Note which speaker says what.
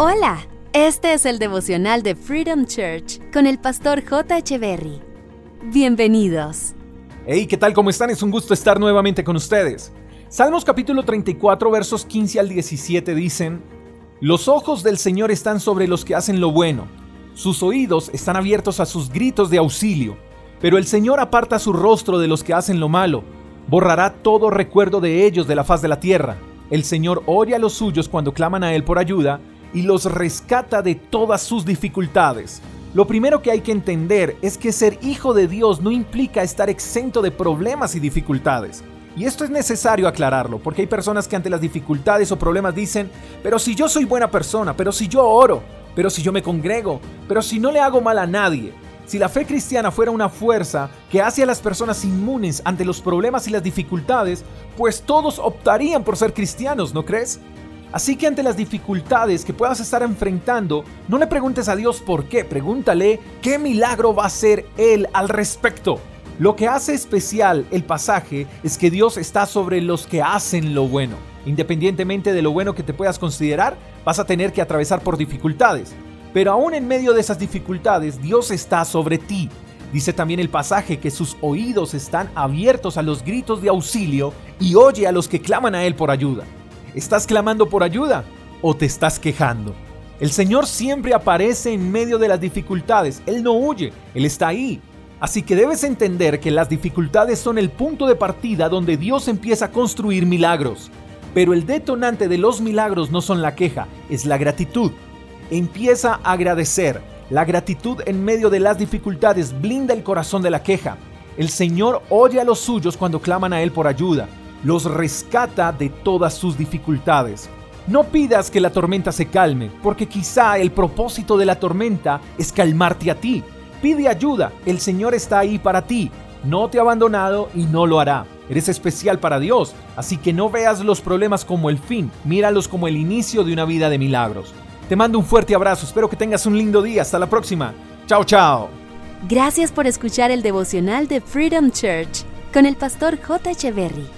Speaker 1: Hola, este es el devocional de Freedom Church con el pastor J. Berry. Bienvenidos.
Speaker 2: Hey, ¿qué tal? ¿Cómo están? Es un gusto estar nuevamente con ustedes. Salmos capítulo 34 versos 15 al 17 dicen, Los ojos del Señor están sobre los que hacen lo bueno, sus oídos están abiertos a sus gritos de auxilio, pero el Señor aparta su rostro de los que hacen lo malo, borrará todo recuerdo de ellos de la faz de la tierra. El Señor oye a los suyos cuando claman a Él por ayuda y los rescata de todas sus dificultades. Lo primero que hay que entender es que ser hijo de Dios no implica estar exento de problemas y dificultades. Y esto es necesario aclararlo, porque hay personas que ante las dificultades o problemas dicen, pero si yo soy buena persona, pero si yo oro, pero si yo me congrego, pero si no le hago mal a nadie, si la fe cristiana fuera una fuerza que hace a las personas inmunes ante los problemas y las dificultades, pues todos optarían por ser cristianos, ¿no crees? Así que ante las dificultades que puedas estar enfrentando, no le preguntes a Dios por qué, pregúntale qué milagro va a hacer Él al respecto. Lo que hace especial el pasaje es que Dios está sobre los que hacen lo bueno. Independientemente de lo bueno que te puedas considerar, vas a tener que atravesar por dificultades. Pero aún en medio de esas dificultades, Dios está sobre ti. Dice también el pasaje que sus oídos están abiertos a los gritos de auxilio y oye a los que claman a Él por ayuda. ¿Estás clamando por ayuda o te estás quejando? El Señor siempre aparece en medio de las dificultades. Él no huye, Él está ahí. Así que debes entender que las dificultades son el punto de partida donde Dios empieza a construir milagros. Pero el detonante de los milagros no son la queja, es la gratitud. Empieza a agradecer. La gratitud en medio de las dificultades blinda el corazón de la queja. El Señor oye a los suyos cuando claman a Él por ayuda. Los rescata de todas sus dificultades. No pidas que la tormenta se calme, porque quizá el propósito de la tormenta es calmarte a ti. Pide ayuda, el Señor está ahí para ti. No te ha abandonado y no lo hará. Eres especial para Dios, así que no veas los problemas como el fin, míralos como el inicio de una vida de milagros. Te mando un fuerte abrazo, espero que tengas un lindo día. Hasta la próxima. Chao, chao.
Speaker 1: Gracias por escuchar el devocional de Freedom Church con el pastor J. Echeverry.